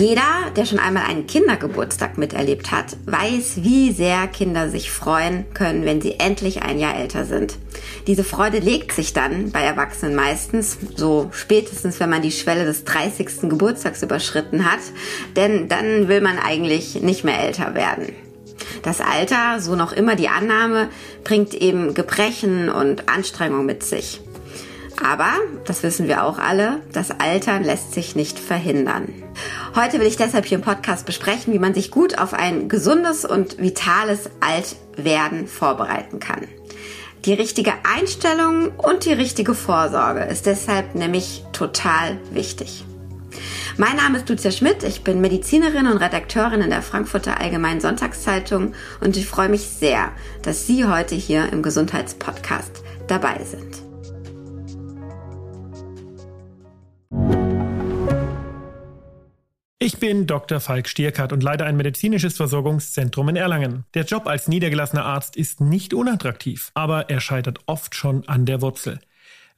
Jeder, der schon einmal einen Kindergeburtstag miterlebt hat, weiß, wie sehr Kinder sich freuen können, wenn sie endlich ein Jahr älter sind. Diese Freude legt sich dann bei Erwachsenen meistens, so spätestens, wenn man die Schwelle des 30. Geburtstags überschritten hat, denn dann will man eigentlich nicht mehr älter werden. Das Alter, so noch immer die Annahme, bringt eben Gebrechen und Anstrengung mit sich. Aber, das wissen wir auch alle, das Altern lässt sich nicht verhindern. Heute will ich deshalb hier im Podcast besprechen, wie man sich gut auf ein gesundes und vitales Altwerden vorbereiten kann. Die richtige Einstellung und die richtige Vorsorge ist deshalb nämlich total wichtig. Mein Name ist Lucia Schmidt, ich bin Medizinerin und Redakteurin in der Frankfurter Allgemeinen Sonntagszeitung und ich freue mich sehr, dass Sie heute hier im Gesundheitspodcast dabei sind. Ich bin Dr. Falk Stierkart und leite ein medizinisches Versorgungszentrum in Erlangen. Der Job als niedergelassener Arzt ist nicht unattraktiv, aber er scheitert oft schon an der Wurzel.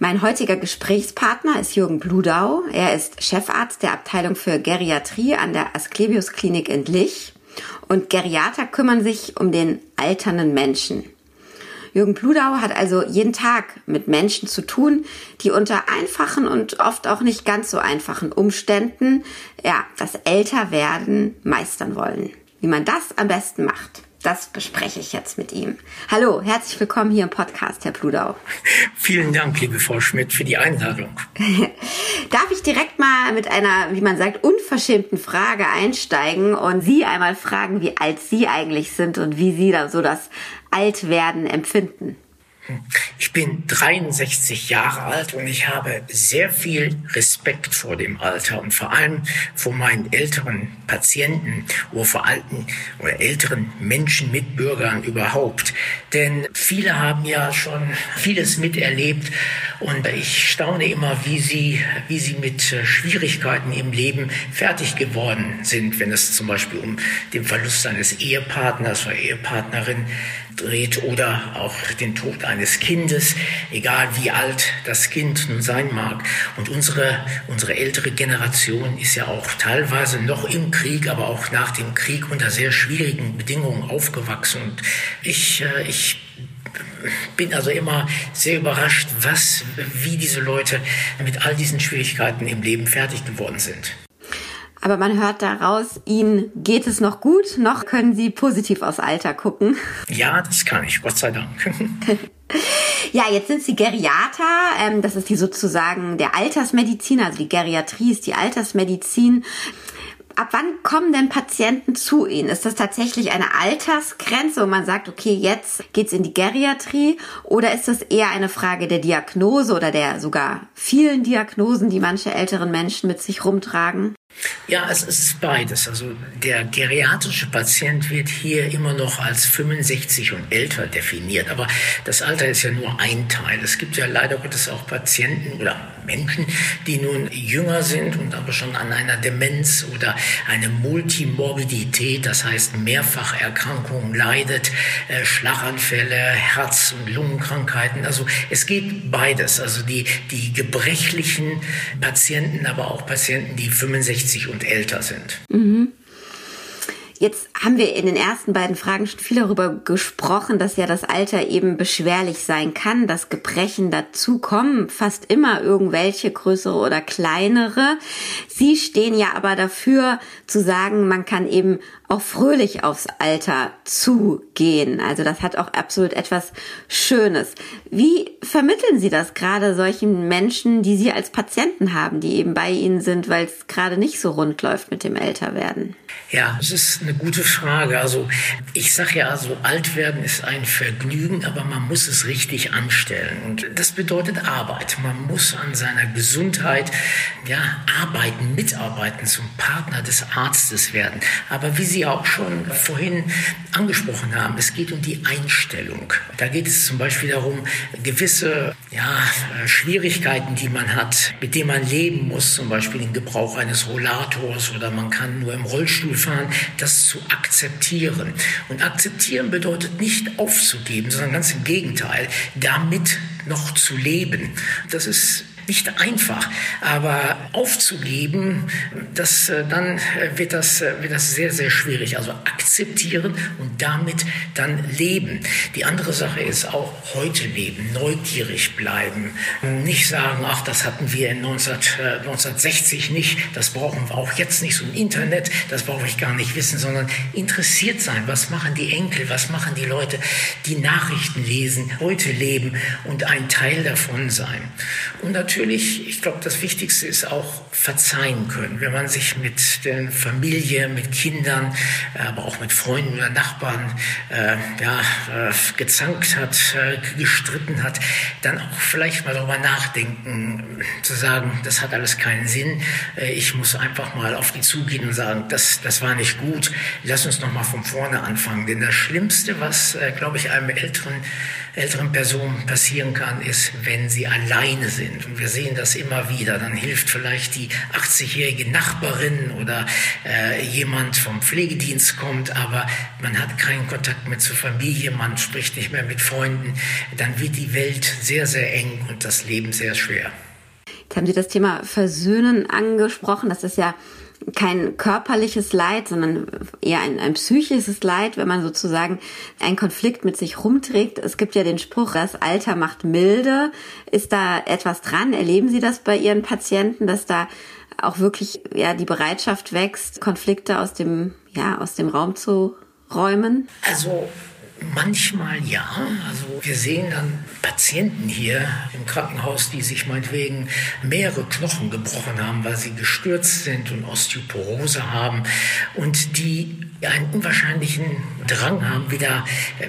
Mein heutiger Gesprächspartner ist Jürgen Bludau. Er ist Chefarzt der Abteilung für Geriatrie an der Asklepios Klinik in Lich. Und Geriater kümmern sich um den alternden Menschen. Jürgen Bludau hat also jeden Tag mit Menschen zu tun, die unter einfachen und oft auch nicht ganz so einfachen Umständen, ja, das Älterwerden meistern wollen. Wie man das am besten macht. Das bespreche ich jetzt mit ihm. Hallo, herzlich willkommen hier im Podcast, Herr Pludau. Vielen Dank, liebe Frau Schmidt, für die Einladung. Darf ich direkt mal mit einer, wie man sagt, unverschämten Frage einsteigen und Sie einmal fragen, wie alt Sie eigentlich sind und wie Sie da so das Altwerden empfinden? Ich bin 63 Jahre alt und ich habe sehr viel Respekt vor dem Alter und vor allem vor meinen älteren Patienten oder vor alten oder älteren Menschen, Mitbürgern überhaupt. Denn viele haben ja schon vieles miterlebt und ich staune immer, wie sie, wie sie mit äh, Schwierigkeiten im Leben fertig geworden sind, wenn es zum Beispiel um den Verlust eines Ehepartners oder Ehepartnerin dreht oder auch den Tod eines Kindes, egal wie alt das Kind nun sein mag. Und unsere, unsere ältere Generation ist ja auch teilweise noch im Krieg, aber auch nach dem Krieg unter sehr schwierigen Bedingungen aufgewachsen. Und ich, äh, ich bin also immer sehr überrascht, was, wie diese Leute mit all diesen Schwierigkeiten im Leben fertig geworden sind. Aber man hört daraus, Ihnen geht es noch gut, noch können Sie positiv aus Alter gucken. Ja, das kann ich, Gott sei Dank. Ja, jetzt sind Sie Geriater. Ähm, das ist die sozusagen der Altersmedizin, also die Geriatrie ist die Altersmedizin. Ab wann kommen denn Patienten zu Ihnen? Ist das tatsächlich eine Altersgrenze, wo man sagt, okay, jetzt geht's in die Geriatrie? Oder ist das eher eine Frage der Diagnose oder der sogar vielen Diagnosen, die manche älteren Menschen mit sich rumtragen? Ja, es ist beides. Also der geriatrische Patient wird hier immer noch als 65 und älter definiert. Aber das Alter ist ja nur ein Teil. Es gibt ja leider Gottes auch Patienten oder Menschen, die nun jünger sind und aber schon an einer Demenz oder eine Multimorbidität, das heißt Mehrfacherkrankungen leidet, äh, Schlaganfälle, Herz- und Lungenkrankheiten. Also es geht beides. Also die, die gebrechlichen Patienten, aber auch Patienten, die 65 60 und älter sind. Mhm. Jetzt haben wir in den ersten beiden Fragen schon viel darüber gesprochen, dass ja das Alter eben beschwerlich sein kann, dass Gebrechen dazukommen, fast immer irgendwelche größere oder kleinere. Sie stehen ja aber dafür zu sagen, man kann eben auch fröhlich aufs Alter zugehen. Also das hat auch absolut etwas Schönes. Wie vermitteln Sie das gerade solchen Menschen, die Sie als Patienten haben, die eben bei Ihnen sind, weil es gerade nicht so rund läuft mit dem Älterwerden? Ja, es ist eine gute Frage. Also ich sage ja, also alt werden ist ein Vergnügen, aber man muss es richtig anstellen. Und das bedeutet Arbeit. Man muss an seiner Gesundheit ja, arbeiten, mitarbeiten, zum Partner des Arztes werden. Aber wie Sie auch schon vorhin angesprochen haben, es geht um die Einstellung. Da geht es zum Beispiel darum, gewisse ja, Schwierigkeiten, die man hat, mit denen man leben muss, zum Beispiel den Gebrauch eines Rollators oder man kann nur im Rollstuhl fahren, das zu akzeptieren. Und akzeptieren bedeutet nicht aufzugeben, sondern ganz im Gegenteil, damit noch zu leben. Das ist nicht einfach, aber aufzugeben, das, äh, dann äh, wird das, äh, wird das sehr, sehr schwierig. Also akzeptieren und damit dann leben. Die andere Sache ist auch heute leben, neugierig bleiben, nicht sagen, ach, das hatten wir in 19, 1960 nicht, das brauchen wir auch jetzt nicht, so ein Internet, das brauche ich gar nicht wissen, sondern interessiert sein, was machen die Enkel, was machen die Leute, die Nachrichten lesen, heute leben und ein Teil davon sein. Und natürlich natürlich, ich glaube, das Wichtigste ist auch verzeihen können. Wenn man sich mit der Familie, mit Kindern, aber auch mit Freunden oder Nachbarn äh, ja, äh, gezankt hat, äh, gestritten hat, dann auch vielleicht mal darüber nachdenken, zu sagen, das hat alles keinen Sinn. Äh, ich muss einfach mal auf die zugehen und sagen, das, das war nicht gut. Lass uns noch mal von vorne anfangen. Denn das Schlimmste, was, äh, glaube ich, einem älteren älteren Personen passieren kann, ist, wenn sie alleine sind. Und wir sehen das immer wieder. Dann hilft vielleicht die 80-jährige Nachbarin oder äh, jemand vom Pflegedienst kommt, aber man hat keinen Kontakt mehr zur Familie, man spricht nicht mehr mit Freunden. Dann wird die Welt sehr, sehr eng und das Leben sehr schwer. Jetzt haben Sie das Thema Versöhnen angesprochen. Das ist ja kein körperliches Leid, sondern eher ein, ein psychisches Leid, wenn man sozusagen einen Konflikt mit sich rumträgt. Es gibt ja den Spruch, das Alter macht milde. Ist da etwas dran? Erleben Sie das bei Ihren Patienten, dass da auch wirklich ja die Bereitschaft wächst, Konflikte aus dem ja aus dem Raum zu räumen? Also Manchmal ja. Also wir sehen dann Patienten hier im Krankenhaus, die sich meinetwegen mehrere Knochen gebrochen haben, weil sie gestürzt sind und Osteoporose haben und die einen unwahrscheinlichen Drang haben, wieder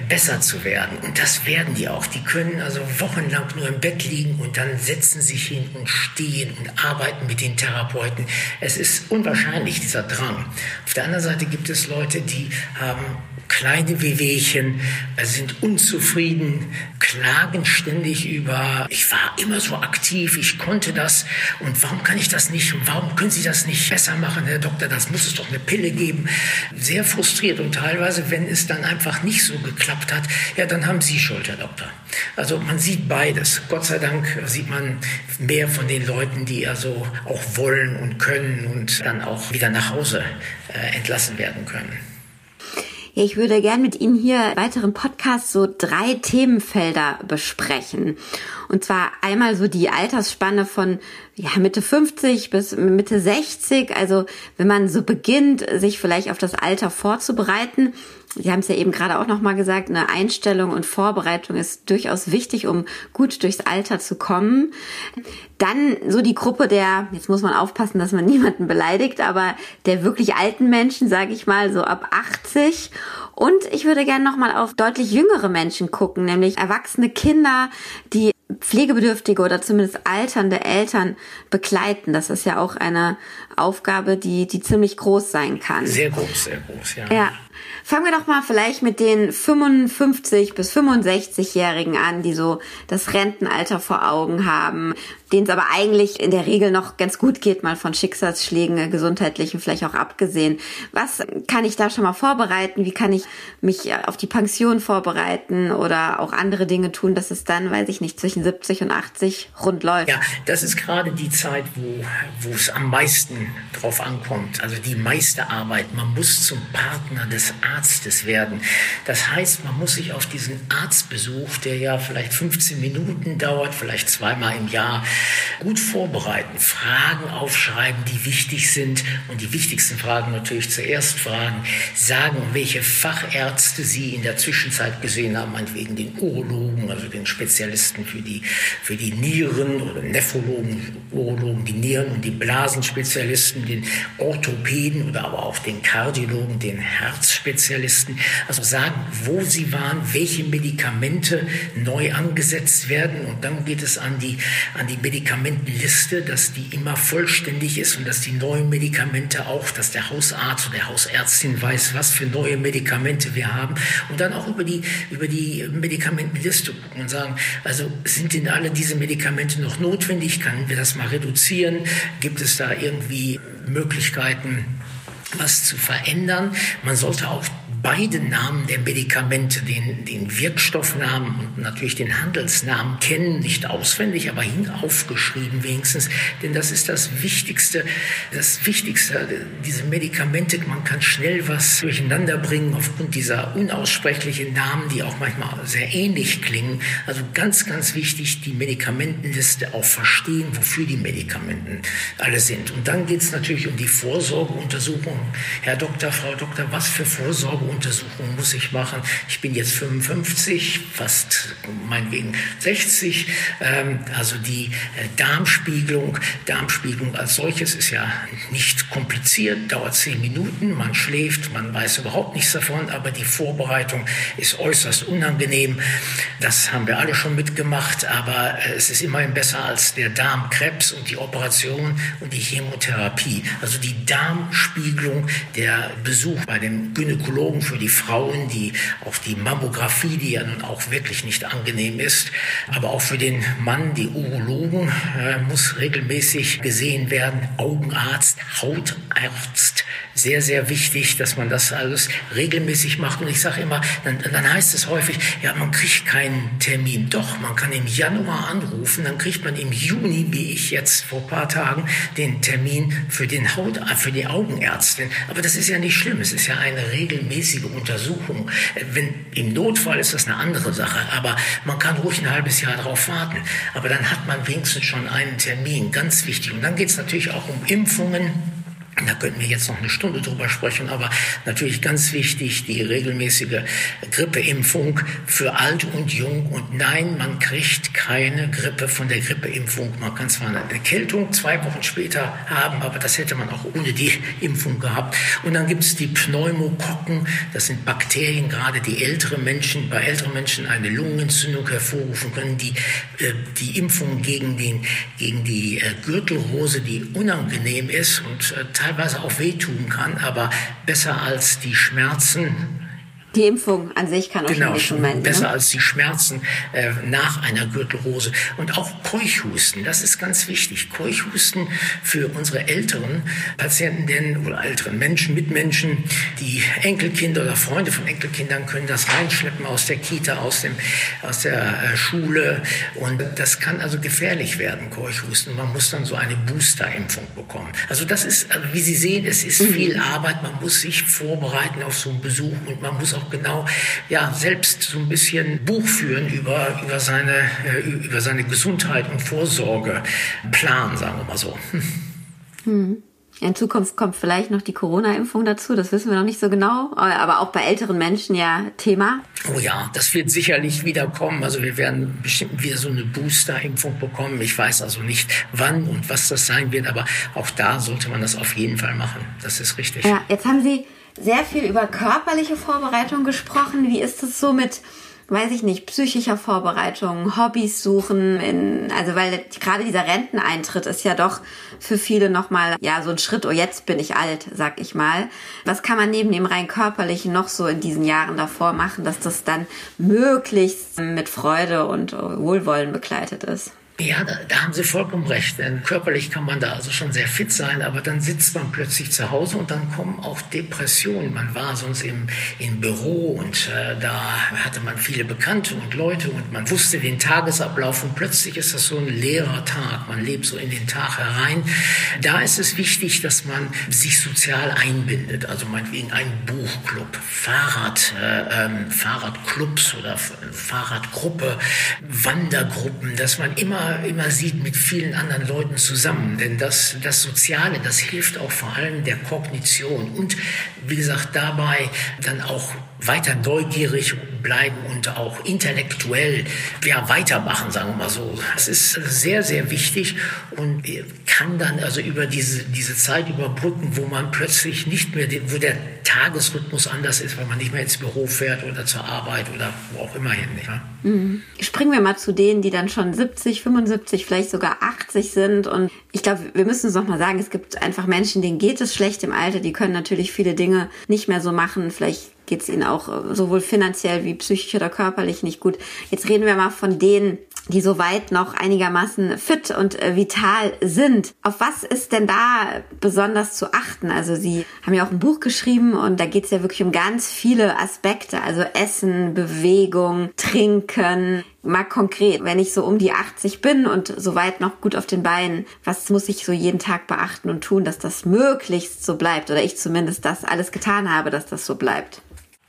besser zu werden. Und das werden die auch. Die können also wochenlang nur im Bett liegen und dann setzen sich hin und stehen und arbeiten mit den Therapeuten. Es ist unwahrscheinlich, dieser Drang. Auf der anderen Seite gibt es Leute, die haben kleine Wehwehchen, sind unzufrieden, klagen ständig über, ich war immer so aktiv, ich konnte das und warum kann ich das nicht und warum können Sie das nicht besser machen, Herr Doktor, das muss es doch eine Pille geben. Sehr frustriert und teilweise, wenn es dann einfach nicht so geklappt hat, ja, dann haben Sie Schuld, Herr Doktor. Also man sieht beides. Gott sei Dank sieht man mehr von den Leuten, die also auch wollen und können und dann auch wieder nach Hause äh, entlassen werden können. Ja, ich würde gern mit Ihnen hier weiteren Podcast so drei Themenfelder besprechen. Und zwar einmal so die Altersspanne von ja, Mitte 50 bis Mitte 60. Also wenn man so beginnt, sich vielleicht auf das Alter vorzubereiten. Sie haben es ja eben gerade auch nochmal gesagt, eine Einstellung und Vorbereitung ist durchaus wichtig, um gut durchs Alter zu kommen. Dann so die Gruppe der, jetzt muss man aufpassen, dass man niemanden beleidigt, aber der wirklich alten Menschen, sage ich mal, so ab 80. Und ich würde gerne nochmal auf deutlich jüngere Menschen gucken, nämlich erwachsene Kinder, die pflegebedürftige oder zumindest alternde Eltern begleiten. Das ist ja auch eine Aufgabe, die, die ziemlich groß sein kann. Sehr groß, sehr groß, ja. Ja. Fangen wir doch mal vielleicht mit den 55 bis 65-Jährigen an, die so das Rentenalter vor Augen haben, denen es aber eigentlich in der Regel noch ganz gut geht, mal von Schicksalsschlägen, äh, gesundheitlichen vielleicht auch abgesehen. Was kann ich da schon mal vorbereiten? Wie kann ich mich äh, auf die Pension vorbereiten oder auch andere Dinge tun, dass es dann, weiß ich nicht, zwischen 70 und 80 rund läuft? Ja, das ist gerade die Zeit, wo, wo es am meisten drauf ankommt. Also die meiste Arbeit. Man muss zum Partner des Arztes werden. Das heißt, man muss sich auf diesen Arztbesuch, der ja vielleicht 15 Minuten dauert, vielleicht zweimal im Jahr, gut vorbereiten, Fragen aufschreiben, die wichtig sind. Und die wichtigsten Fragen natürlich zuerst fragen, sagen, welche Fachärzte Sie in der Zwischenzeit gesehen haben, meinetwegen den Urologen, also den Spezialisten für die, für die Nieren oder Nephrologen, Urologen, die Nieren und die Blasenspezialisten, den Orthopäden oder aber auch den Kardiologen, den Herzspezialisten. Also sagen, wo sie waren, welche Medikamente neu angesetzt werden und dann geht es an die, an die Medikamentenliste, dass die immer vollständig ist und dass die neuen Medikamente auch, dass der Hausarzt oder der Hausärztin weiß, was für neue Medikamente wir haben und dann auch über die, über die Medikamentenliste gucken und sagen, also sind denn alle diese Medikamente noch notwendig? Können wir das mal reduzieren? Gibt es da irgendwie Möglichkeiten, was zu verändern? Man sollte auch beide Namen der Medikamente, den, den Wirkstoffnamen und natürlich den Handelsnamen kennen, nicht auswendig, aber hin aufgeschrieben wenigstens, denn das ist das Wichtigste, das Wichtigste, diese Medikamente, man kann schnell was durcheinander bringen aufgrund dieser unaussprechlichen Namen, die auch manchmal sehr ähnlich klingen. Also ganz, ganz wichtig, die Medikamentenliste auch verstehen, wofür die Medikamenten alle sind. Und dann geht es natürlich um die Vorsorgeuntersuchung. Herr Doktor, Frau Doktor, was für Vorsorge Untersuchungen muss ich machen. Ich bin jetzt 55, fast meinetwegen 60. Ähm, also die äh, Darmspiegelung, Darmspiegelung als solches ist ja nicht kompliziert, dauert zehn Minuten, man schläft, man weiß überhaupt nichts davon, aber die Vorbereitung ist äußerst unangenehm. Das haben wir alle schon mitgemacht, aber äh, es ist immerhin besser als der Darmkrebs und die Operation und die Chemotherapie. Also die Darmspiegelung, der Besuch bei dem Gynäkologen Untersuchung für die Frauen, die auch die Mammographie, die ja nun auch wirklich nicht angenehm ist, aber auch für den Mann, die Urologen, äh, muss regelmäßig gesehen werden. Augenarzt, Hautarzt, sehr, sehr wichtig, dass man das alles regelmäßig macht. Und ich sage immer, dann, dann heißt es häufig, ja, man kriegt keinen Termin. Doch, man kann im Januar anrufen, dann kriegt man im Juni, wie ich jetzt vor ein paar Tagen, den Termin für den Haut, für die Augenärztin. Aber das ist ja nicht schlimm. Es ist ja eine regelmäßige Untersuchung. Wenn, Im Notfall ist das eine andere Sache. Aber man kann ruhig ein halbes Jahr darauf warten. Aber dann hat man wenigstens schon einen Termin. Ganz wichtig. Und dann geht es natürlich auch um Impfungen. Da könnten wir jetzt noch eine Stunde drüber sprechen, aber natürlich ganz wichtig, die regelmäßige Grippeimpfung für alt und jung. Und nein, man kriegt keine Grippe von der Grippeimpfung. Man kann zwar eine Erkältung zwei Wochen später haben, aber das hätte man auch ohne die Impfung gehabt. Und dann gibt es die Pneumokokken. Das sind Bakterien, gerade die ältere Menschen, bei älteren Menschen eine Lungenentzündung hervorrufen können. Die, äh, die Impfung gegen, den, gegen die äh, Gürtelrose, die unangenehm ist und äh, teilweise auch wehtun kann, aber besser als die Schmerzen die Impfung an sich kann auch genau, schon wehtun. Besser ne? als die Schmerzen äh, nach einer Gürtelrose. Und auch Keuchhusten, das ist ganz wichtig. Keuchhusten für unsere älteren Patienten denn, oder älteren Menschen, Mitmenschen, die Enkelkinder oder Freunde von Enkelkindern können das reinschleppen aus der Kita, aus, dem, aus der äh, Schule. Und das kann also gefährlich werden, Keuchhusten. Man muss dann so eine Boosterimpfung bekommen. Also das ist, also wie Sie sehen, es ist mhm. viel Arbeit. Man muss sich vorbereiten auf so einen Besuch und man muss auch auch genau ja, selbst so ein bisschen Buch führen über, über, seine, äh, über seine Gesundheit und Vorsorgeplan, sagen wir mal so. Hm. In Zukunft kommt vielleicht noch die Corona-Impfung dazu, das wissen wir noch nicht so genau, aber auch bei älteren Menschen ja Thema. Oh ja, das wird sicherlich wieder kommen. Also wir werden bestimmt wieder so eine Booster-Impfung bekommen. Ich weiß also nicht, wann und was das sein wird, aber auch da sollte man das auf jeden Fall machen. Das ist richtig. Ja, jetzt haben Sie sehr viel über körperliche Vorbereitung gesprochen. Wie ist es so mit, weiß ich nicht, psychischer Vorbereitung, Hobbys suchen, in, also weil gerade dieser Renteneintritt ist ja doch für viele nochmal, ja, so ein Schritt, oh, jetzt bin ich alt, sag ich mal. Was kann man neben dem rein körperlichen noch so in diesen Jahren davor machen, dass das dann möglichst mit Freude und Wohlwollen begleitet ist? Ja, da, da, haben Sie vollkommen recht. Denn körperlich kann man da also schon sehr fit sein, aber dann sitzt man plötzlich zu Hause und dann kommen auch Depressionen. Man war sonst im, im Büro und äh, da hatte man viele Bekannte und Leute und man wusste den Tagesablauf und plötzlich ist das so ein leerer Tag. Man lebt so in den Tag herein. Da ist es wichtig, dass man sich sozial einbindet. Also meinetwegen ein Buchclub, Fahrrad, äh, ähm, Fahrradclubs oder Fahrradgruppe, Wandergruppen, dass man immer immer, sieht mit vielen anderen Leuten zusammen. Denn das, das Soziale, das hilft auch vor allem der Kognition und wie gesagt, dabei dann auch weiter neugierig bleiben und auch intellektuell ja, weitermachen, sagen wir mal so. Das ist sehr, sehr wichtig und kann dann also über diese, diese Zeit überbrücken, wo man plötzlich nicht mehr, wo der Tagesrhythmus anders ist, weil man nicht mehr ins Büro fährt oder zur Arbeit oder wo auch immer hin. Mhm. Springen wir mal zu denen, die dann schon 70, 75, vielleicht sogar 80 sind. Und ich glaube, wir müssen es nochmal sagen, es gibt einfach Menschen, denen geht es schlecht im Alter, die können natürlich viele Dinge nicht mehr so machen. Vielleicht geht es ihnen auch äh, sowohl finanziell wie psychisch oder körperlich nicht gut. Jetzt reden wir mal von denen, die soweit noch einigermaßen fit und äh, vital sind. Auf was ist denn da besonders zu achten? Also Sie haben ja auch ein Buch geschrieben und da geht es ja wirklich um ganz viele Aspekte, also Essen, Bewegung, Trinken. Mal konkret, wenn ich so um die 80 bin und soweit noch gut auf den Beinen, was muss ich so jeden Tag beachten und tun, dass das möglichst so bleibt oder ich zumindest das alles getan habe, dass das so bleibt?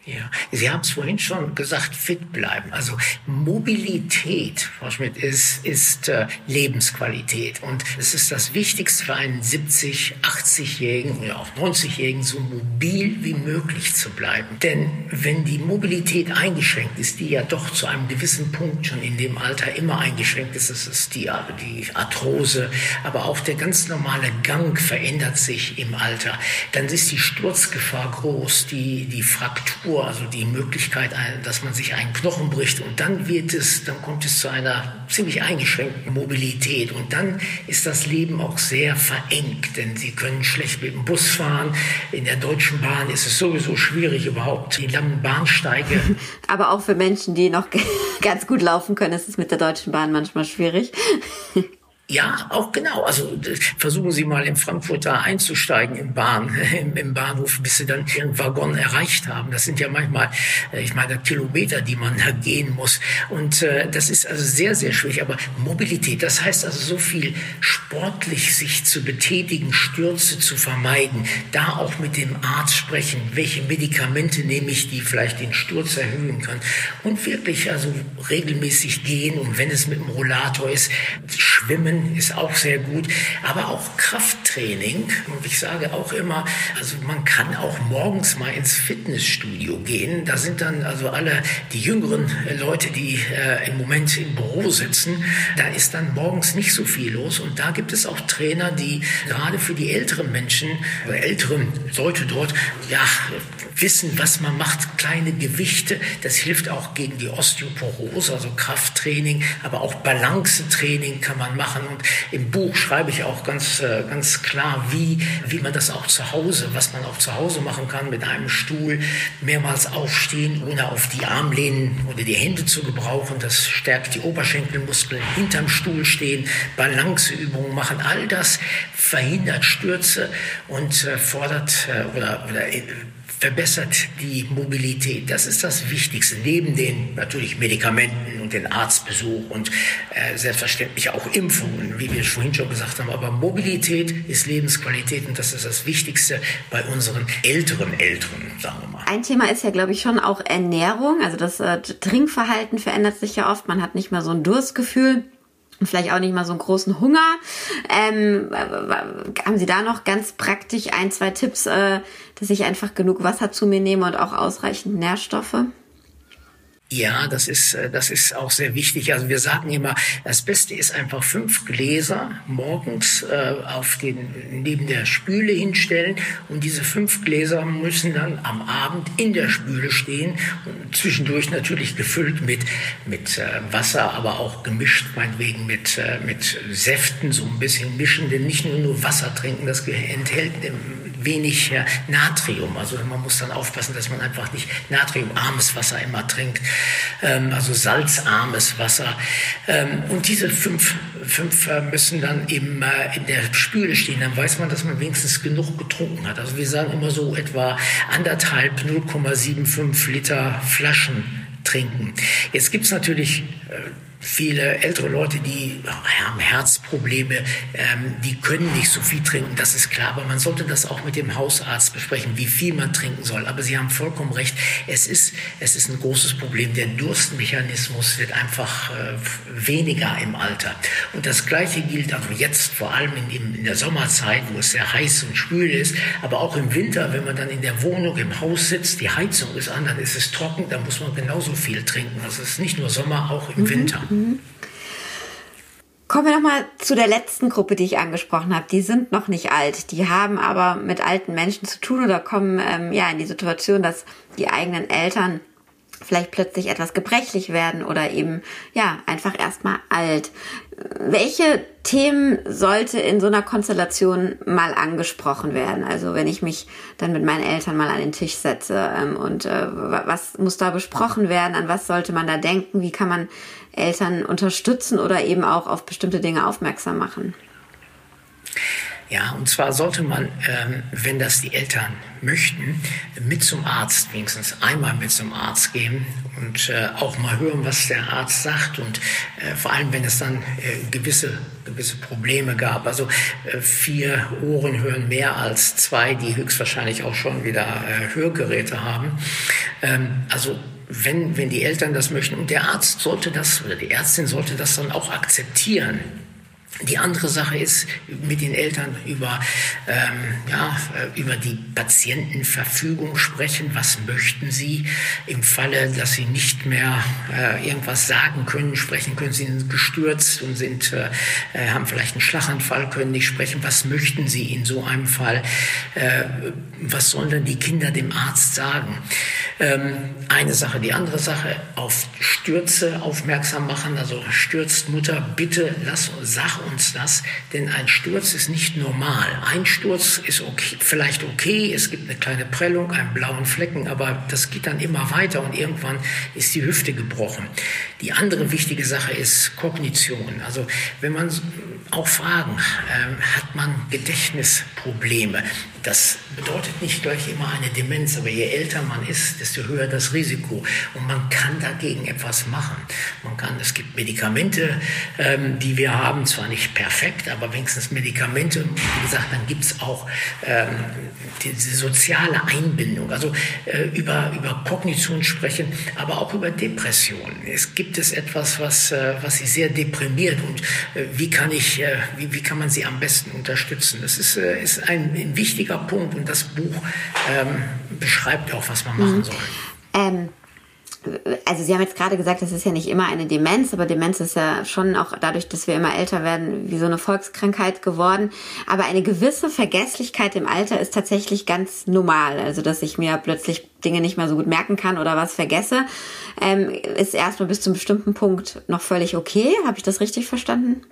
Ja, Sie haben es vorhin schon gesagt, fit bleiben. Also Mobilität, Frau Schmidt, ist, ist äh, Lebensqualität. Und es ist das Wichtigste für einen 70, 80-Jährigen oder auch 90-Jährigen, so mobil wie möglich zu bleiben. Denn wenn die Mobilität eingeschränkt ist, die ja doch zu einem gewissen Punkt schon in dem Alter immer eingeschränkt ist, das ist die, die Arthrose, aber auch der ganz normale Gang verändert sich im Alter, dann ist die Sturzgefahr groß, die, die Fraktur Fraktur, also die Möglichkeit, dass man sich einen Knochen bricht und dann wird es, dann kommt es zu einer ziemlich eingeschränkten Mobilität und dann ist das Leben auch sehr verengt, denn Sie können schlecht mit dem Bus fahren. In der Deutschen Bahn ist es sowieso schwierig überhaupt die langen Bahnsteige. Aber auch für Menschen, die noch ganz gut laufen können, ist es mit der Deutschen Bahn manchmal schwierig. Ja, auch genau. Also versuchen Sie mal in Frankfurt da einzusteigen im Bahn, im, im, Bahnhof, bis Sie dann Ihren Waggon erreicht haben. Das sind ja manchmal, äh, ich meine, Kilometer, die man da gehen muss. Und äh, das ist also sehr, sehr schwierig. Aber Mobilität, das heißt also so viel sportlich sich zu betätigen, Stürze zu vermeiden, da auch mit dem Arzt sprechen, welche Medikamente nehme ich, die vielleicht den Sturz erhöhen können. Und wirklich also regelmäßig gehen und wenn es mit dem Rollator ist, schwimmen ist auch sehr gut, aber auch Krafttraining. Und ich sage auch immer, also man kann auch morgens mal ins Fitnessstudio gehen. Da sind dann also alle die jüngeren Leute, die äh, im Moment im Büro sitzen. Da ist dann morgens nicht so viel los. Und da gibt es auch Trainer, die gerade für die älteren Menschen oder älteren Leute dort, ja, wissen, was man macht, kleine Gewichte. Das hilft auch gegen die Osteoporose, also Krafttraining, aber auch Balancetraining kann man machen. Und im Buch schreibe ich auch ganz, äh, ganz klar, wie, wie man das auch zu Hause, was man auch zu Hause machen kann mit einem Stuhl, mehrmals aufstehen, ohne auf die Armlehnen oder die Hände zu gebrauchen. Das stärkt die Oberschenkelmuskeln, hinterm Stuhl stehen, Balanceübungen machen. All das verhindert Stürze und äh, fordert äh, oder, oder verbessert die Mobilität. Das ist das Wichtigste, neben den natürlich Medikamenten und den Arztbesuch und äh, selbstverständlich auch Impfungen, wie wir vorhin schon gesagt haben. Aber Mobilität ist Lebensqualität und das ist das Wichtigste bei unseren älteren Eltern, sagen wir mal. Ein Thema ist ja, glaube ich, schon auch Ernährung. Also das äh, Trinkverhalten verändert sich ja oft. Man hat nicht mehr so ein Durstgefühl vielleicht auch nicht mal so einen großen Hunger. Ähm, haben Sie da noch ganz praktisch ein, zwei Tipps, äh, dass ich einfach genug Wasser zu mir nehme und auch ausreichend Nährstoffe? Ja, das ist, äh, das ist auch sehr wichtig. Also wir sagen immer, das Beste ist einfach fünf Gläser morgens äh, auf den, neben der Spüle hinstellen und diese fünf Gläser müssen dann am Abend in der Spüle stehen und zwischendurch natürlich gefüllt mit, mit äh, Wasser, aber auch gemischt meinetwegen mit, äh, mit Säften, so ein bisschen mischen, denn nicht nur, nur Wasser trinken, das enthält wenig äh, Natrium. Also man muss dann aufpassen, dass man einfach nicht natriumarmes Wasser immer trinkt ähm, also salzarmes Wasser. Ähm, und diese fünf, fünf äh, müssen dann eben äh, in der Spüle stehen. Dann weiß man, dass man wenigstens genug getrunken hat. Also wir sagen immer so etwa anderthalb, 0,75 Liter Flaschen trinken. Jetzt gibt es natürlich äh, viele ältere Leute, die haben Herzprobleme, ähm, die können nicht so viel trinken, das ist klar. Aber man sollte das auch mit dem Hausarzt besprechen, wie viel man trinken soll. Aber Sie haben vollkommen recht, es ist, es ist ein großes Problem. Der Durstmechanismus wird einfach äh, weniger im Alter. Und das Gleiche gilt auch jetzt, vor allem in, in der Sommerzeit, wo es sehr heiß und schwül ist, aber auch im Winter, wenn man dann in der Wohnung, im Haus sitzt, die Heizung ist an, dann ist es trocken, dann muss man genauso viel trinken. Also es ist nicht nur Sommer, auch im mhm. Winter. Mhm. Kommen wir nochmal zu der letzten Gruppe, die ich angesprochen habe. Die sind noch nicht alt, die haben aber mit alten Menschen zu tun oder kommen ähm, ja in die Situation, dass die eigenen Eltern vielleicht plötzlich etwas gebrechlich werden oder eben ja einfach erstmal alt. Welche Themen sollte in so einer Konstellation mal angesprochen werden? Also wenn ich mich dann mit meinen Eltern mal an den Tisch setze ähm, und äh, was muss da besprochen werden? An was sollte man da denken? Wie kann man Eltern unterstützen oder eben auch auf bestimmte Dinge aufmerksam machen? Ja, und zwar sollte man, ähm, wenn das die Eltern möchten, mit zum Arzt, wenigstens einmal mit zum Arzt gehen und äh, auch mal hören, was der Arzt sagt und äh, vor allem, wenn es dann äh, gewisse, gewisse Probleme gab. Also vier Ohren hören mehr als zwei, die höchstwahrscheinlich auch schon wieder Hörgeräte haben. Ähm, also wenn, wenn die Eltern das möchten. Und der Arzt sollte das oder die Ärztin sollte das dann auch akzeptieren die andere Sache ist, mit den Eltern über, ähm, ja, über die Patientenverfügung sprechen. Was möchten sie im Falle, dass sie nicht mehr äh, irgendwas sagen können, sprechen können? Sie sind gestürzt und sind, äh, äh, haben vielleicht einen Schlaganfall, können nicht sprechen. Was möchten sie in so einem Fall? Äh, was sollen denn die Kinder dem Arzt sagen? Ähm, eine Sache. Die andere Sache, auf Stürze aufmerksam machen. Also stürzt Mutter, bitte lass, sag uns das, denn ein Sturz ist nicht normal. Ein Sturz ist okay, vielleicht okay, es gibt eine kleine Prellung, einen blauen Flecken, aber das geht dann immer weiter und irgendwann ist die Hüfte gebrochen. Die andere wichtige Sache ist Kognition. Also wenn man auch fragen, äh, hat man Gedächtnisprobleme? Das bedeutet nicht gleich immer eine Demenz, aber je älter man ist, desto höher das Risiko. Und man kann dagegen etwas machen. Man kann, es gibt Medikamente, ähm, die wir haben, zwar nicht perfekt, aber wenigstens Medikamente. Wie gesagt, dann gibt es auch ähm, diese soziale Einbindung, also äh, über, über Kognition sprechen, aber auch über Depressionen. Es gibt es etwas, was, äh, was sie sehr deprimiert und äh, wie, kann ich, äh, wie, wie kann man sie am besten unterstützen? Das ist, äh, ist ein, ein wichtiger Punkt und das Buch ähm, beschreibt auch, was man machen mhm. soll. Ähm also Sie haben jetzt gerade gesagt, das ist ja nicht immer eine Demenz, aber Demenz ist ja schon auch dadurch, dass wir immer älter werden, wie so eine Volkskrankheit geworden. Aber eine gewisse Vergesslichkeit im Alter ist tatsächlich ganz normal. Also dass ich mir plötzlich Dinge nicht mehr so gut merken kann oder was vergesse, ähm, ist erstmal bis zum bestimmten Punkt noch völlig okay. Habe ich das richtig verstanden?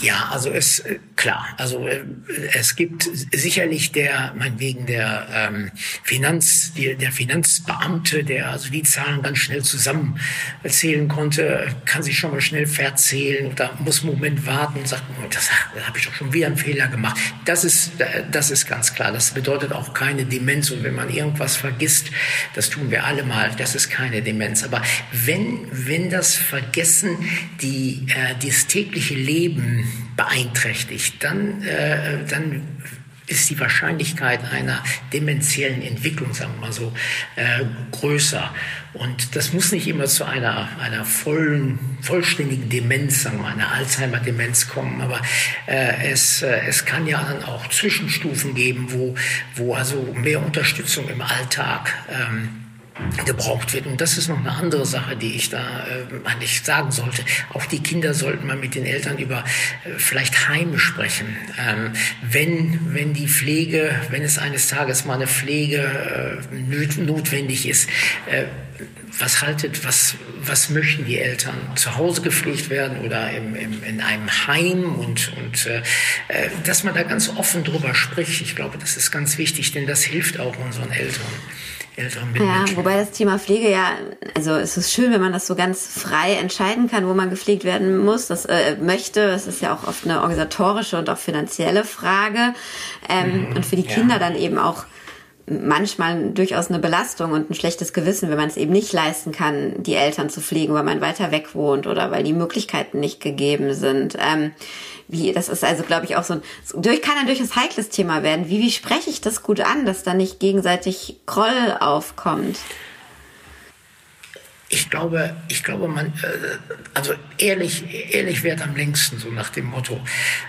Ja, also es äh, klar, also äh, es gibt sicherlich der, meinetwegen der ähm, Finanz, die, der Finanzbeamte, der also die Zahlen ganz schnell zusammenzählen konnte, kann sich schon mal schnell verzählen oder muss einen Moment warten und sagt, oh, das, das habe ich doch schon wieder einen Fehler gemacht. Das ist, das ist ganz klar. Das bedeutet auch keine Demenz und wenn man irgendwas vergisst, das tun wir alle mal, das ist keine Demenz. Aber wenn, wenn das Vergessen die, äh, das tägliche Leben Leben beeinträchtigt, dann, äh, dann ist die Wahrscheinlichkeit einer dementiellen Entwicklung, sagen wir mal so, äh, größer. Und das muss nicht immer zu einer, einer vollen, vollständigen Demenz, sagen wir, einer Alzheimer-Demenz kommen, aber äh, es, äh, es kann ja dann auch Zwischenstufen geben, wo, wo also mehr Unterstützung im Alltag ähm, gebraucht wird. Und das ist noch eine andere Sache, die ich da äh, eigentlich sagen sollte. Auch die Kinder sollten mal mit den Eltern über äh, vielleicht Heime sprechen. Ähm, wenn, wenn die Pflege, wenn es eines Tages mal eine Pflege äh, notwendig ist, äh, was haltet, was, was möchten die Eltern? Zu Hause gepflegt werden oder im, im, in einem Heim und, und äh, äh dass man da ganz offen drüber spricht. Ich glaube, das ist ganz wichtig, denn das hilft auch unseren Eltern älteren Mitmenschen. Ja, wobei das Thema Pflege ja, also es ist schön, wenn man das so ganz frei entscheiden kann, wo man gepflegt werden muss, das äh, möchte. Es ist ja auch oft eine organisatorische und auch finanzielle Frage. Ähm, mhm, und für die Kinder ja. dann eben auch manchmal durchaus eine Belastung und ein schlechtes Gewissen, wenn man es eben nicht leisten kann, die Eltern zu pflegen, weil man weiter weg wohnt oder weil die Möglichkeiten nicht gegeben sind. Ähm, wie, das ist also, glaube ich, auch so ein, durch, kann ein durchaus heikles Thema werden. Wie, wie spreche ich das gut an, dass da nicht gegenseitig Groll aufkommt? ich glaube, ich glaube, man, äh, also ehrlich, ehrlich wird am längsten, so nach dem Motto,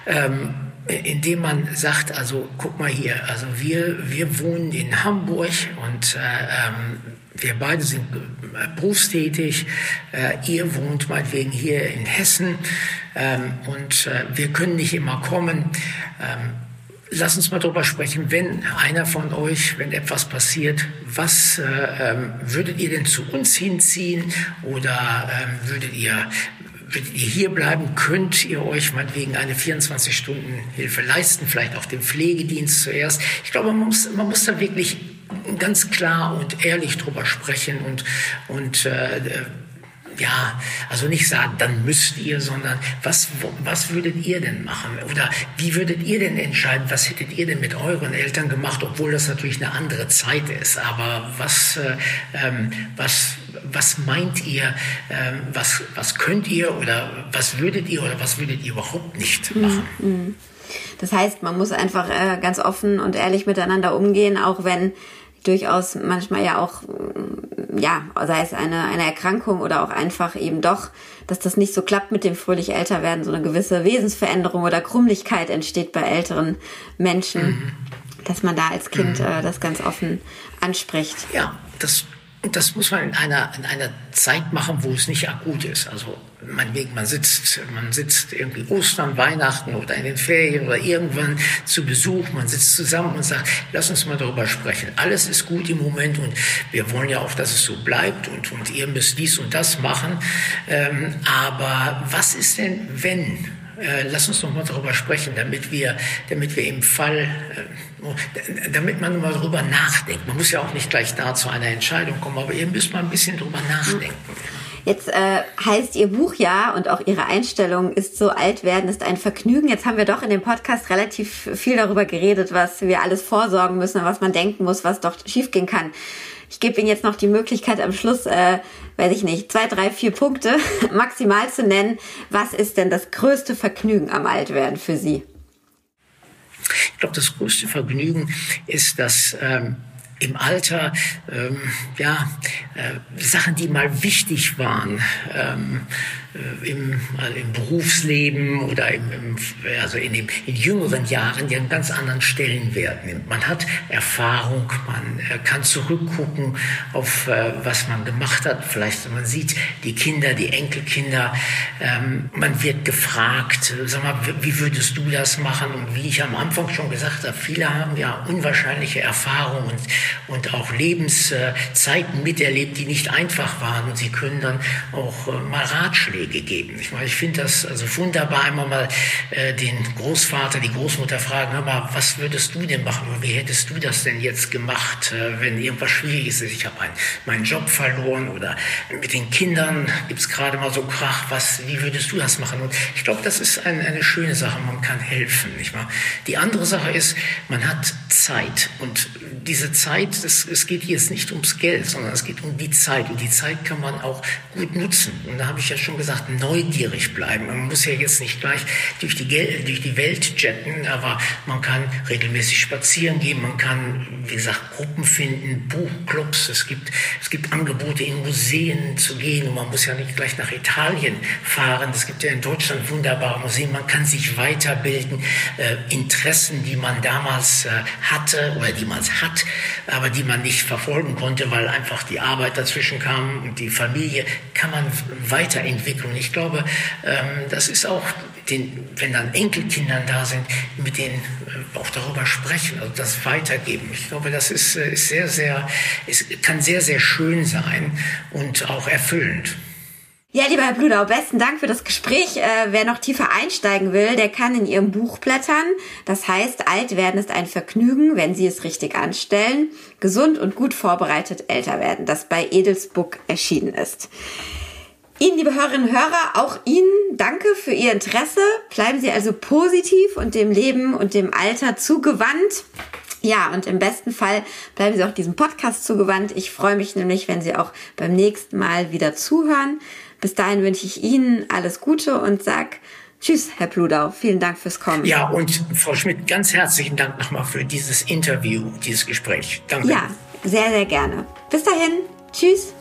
ähm, indem man sagt, also guck mal hier, also wir, wir wohnen in Hamburg und äh, ähm, wir beide sind äh, berufstätig, äh, ihr wohnt meinetwegen hier in Hessen. Ähm, und äh, wir können nicht immer kommen. Ähm, Lass uns mal darüber sprechen, wenn einer von euch, wenn etwas passiert, was äh, ähm, würdet ihr denn zu uns hinziehen? Oder würdet ihr würdet ihr hier bleiben, könnt ihr euch meinetwegen eine 24-Stunden-Hilfe leisten, vielleicht auch den Pflegedienst zuerst. Ich glaube, man muss, man muss da wirklich ganz klar und ehrlich drüber sprechen und, und äh, ja, also nicht sagen, dann müsst ihr, sondern was, was würdet ihr denn machen? Oder wie würdet ihr denn entscheiden, was hättet ihr denn mit euren Eltern gemacht, obwohl das natürlich eine andere Zeit ist. Aber was, äh, ähm, was, was meint ihr, ähm, was, was könnt ihr oder was würdet ihr oder was würdet ihr überhaupt nicht machen? Mhm. Das heißt, man muss einfach äh, ganz offen und ehrlich miteinander umgehen, auch wenn durchaus manchmal ja auch, mm, ja, sei es eine, eine Erkrankung oder auch einfach eben doch, dass das nicht so klappt mit dem fröhlich älter werden, so eine gewisse Wesensveränderung oder Krummlichkeit entsteht bei älteren Menschen, mhm. dass man da als Kind mhm. äh, das ganz offen anspricht. Ja, das das muss man in einer, in einer Zeit machen, wo es nicht akut ist. Also meinetwegen, man sitzt, man sitzt irgendwie Ostern, Weihnachten oder in den Ferien oder irgendwann zu Besuch, man sitzt zusammen und sagt, lass uns mal darüber sprechen. Alles ist gut im Moment und wir wollen ja auch, dass es so bleibt und, und ihr müsst dies und das machen. Ähm, aber was ist denn, wenn? Äh, lass uns noch mal darüber sprechen, damit wir, damit wir im Fall, äh, damit man mal darüber nachdenkt. Man muss ja auch nicht gleich da zu einer Entscheidung kommen, aber ihr müsst mal ein bisschen darüber nachdenken. Jetzt äh, heißt Ihr Buch ja und auch Ihre Einstellung ist so alt werden ist ein Vergnügen. Jetzt haben wir doch in dem Podcast relativ viel darüber geredet, was wir alles vorsorgen müssen, was man denken muss, was doch schiefgehen kann. Ich gebe Ihnen jetzt noch die Möglichkeit am Schluss, äh, weiß ich nicht, zwei, drei, vier Punkte maximal zu nennen. Was ist denn das größte Vergnügen am Altwerden für Sie? Ich glaube, das größte Vergnügen ist, dass ähm, im Alter ähm, ja äh, Sachen, die mal wichtig waren, ähm, äh, im, also im Berufsleben oder im, im, also in, dem, in jüngeren Jahren die einen ganz anderen Stellenwert nimmt. Man hat Erfahrung, man äh, kann zurückgucken auf äh, was man gemacht hat. Vielleicht man sieht die Kinder, die Enkelkinder. Ähm, man wird gefragt, sag mal, wie würdest du das machen? Und wie ich am Anfang schon gesagt habe, viele haben ja unwahrscheinliche Erfahrungen und, und auch Lebenszeiten miterlebt, die nicht einfach waren. Und sie können dann auch mal Ratschläge gegeben. Ich ich finde das also wunderbar, einmal mal äh, den Großvater, die Großmutter fragen, hör mal, was würdest du denn machen wie hättest du das denn jetzt gemacht, äh, wenn irgendwas schwierig ist? Ich habe meinen Job verloren oder mit den Kindern gibt es gerade mal so Krach, was, wie würdest du das machen? Und ich glaube, das ist ein, eine schöne Sache, man kann helfen. Nicht wahr? Die andere Sache ist, man hat Zeit und diese Zeit, es, es geht jetzt nicht ums Geld, sondern es geht um die Zeit und die Zeit kann man auch gut nutzen. Und da habe ich ja schon gesagt, gesagt, neugierig bleiben. Man muss ja jetzt nicht gleich durch die, durch die Welt jetten, aber man kann regelmäßig spazieren gehen, man kann, wie gesagt, Gruppen finden, Buchclubs, es gibt, es gibt Angebote in Museen zu gehen und man muss ja nicht gleich nach Italien fahren. Es gibt ja in Deutschland wunderbare Museen, man kann sich weiterbilden, äh, Interessen, die man damals äh, hatte oder die man hat, aber die man nicht verfolgen konnte, weil einfach die Arbeit dazwischen kam und die Familie, kann man weiterentwickeln und ich glaube, ähm, das ist auch, den, wenn dann Enkelkindern da sind, mit denen äh, auch darüber sprechen, also das weitergeben. Ich glaube, das ist, äh, ist sehr, sehr, es kann sehr, sehr schön sein und auch erfüllend. Ja, lieber Herr Bludau, besten Dank für das Gespräch. Äh, wer noch tiefer einsteigen will, der kann in Ihrem Buch blättern. Das heißt, alt werden ist ein Vergnügen, wenn Sie es richtig anstellen. Gesund und gut vorbereitet älter werden, das bei Edelsbuck erschienen ist. Ihnen, liebe Hörerinnen und Hörer, auch Ihnen danke für Ihr Interesse. Bleiben Sie also positiv und dem Leben und dem Alter zugewandt. Ja, und im besten Fall bleiben Sie auch diesem Podcast zugewandt. Ich freue mich nämlich, wenn Sie auch beim nächsten Mal wieder zuhören. Bis dahin wünsche ich Ihnen alles Gute und sag Tschüss, Herr Pludau. Vielen Dank fürs Kommen. Ja, und Frau Schmidt, ganz herzlichen Dank nochmal für dieses Interview, dieses Gespräch. Danke. Ja, sehr, sehr gerne. Bis dahin. Tschüss.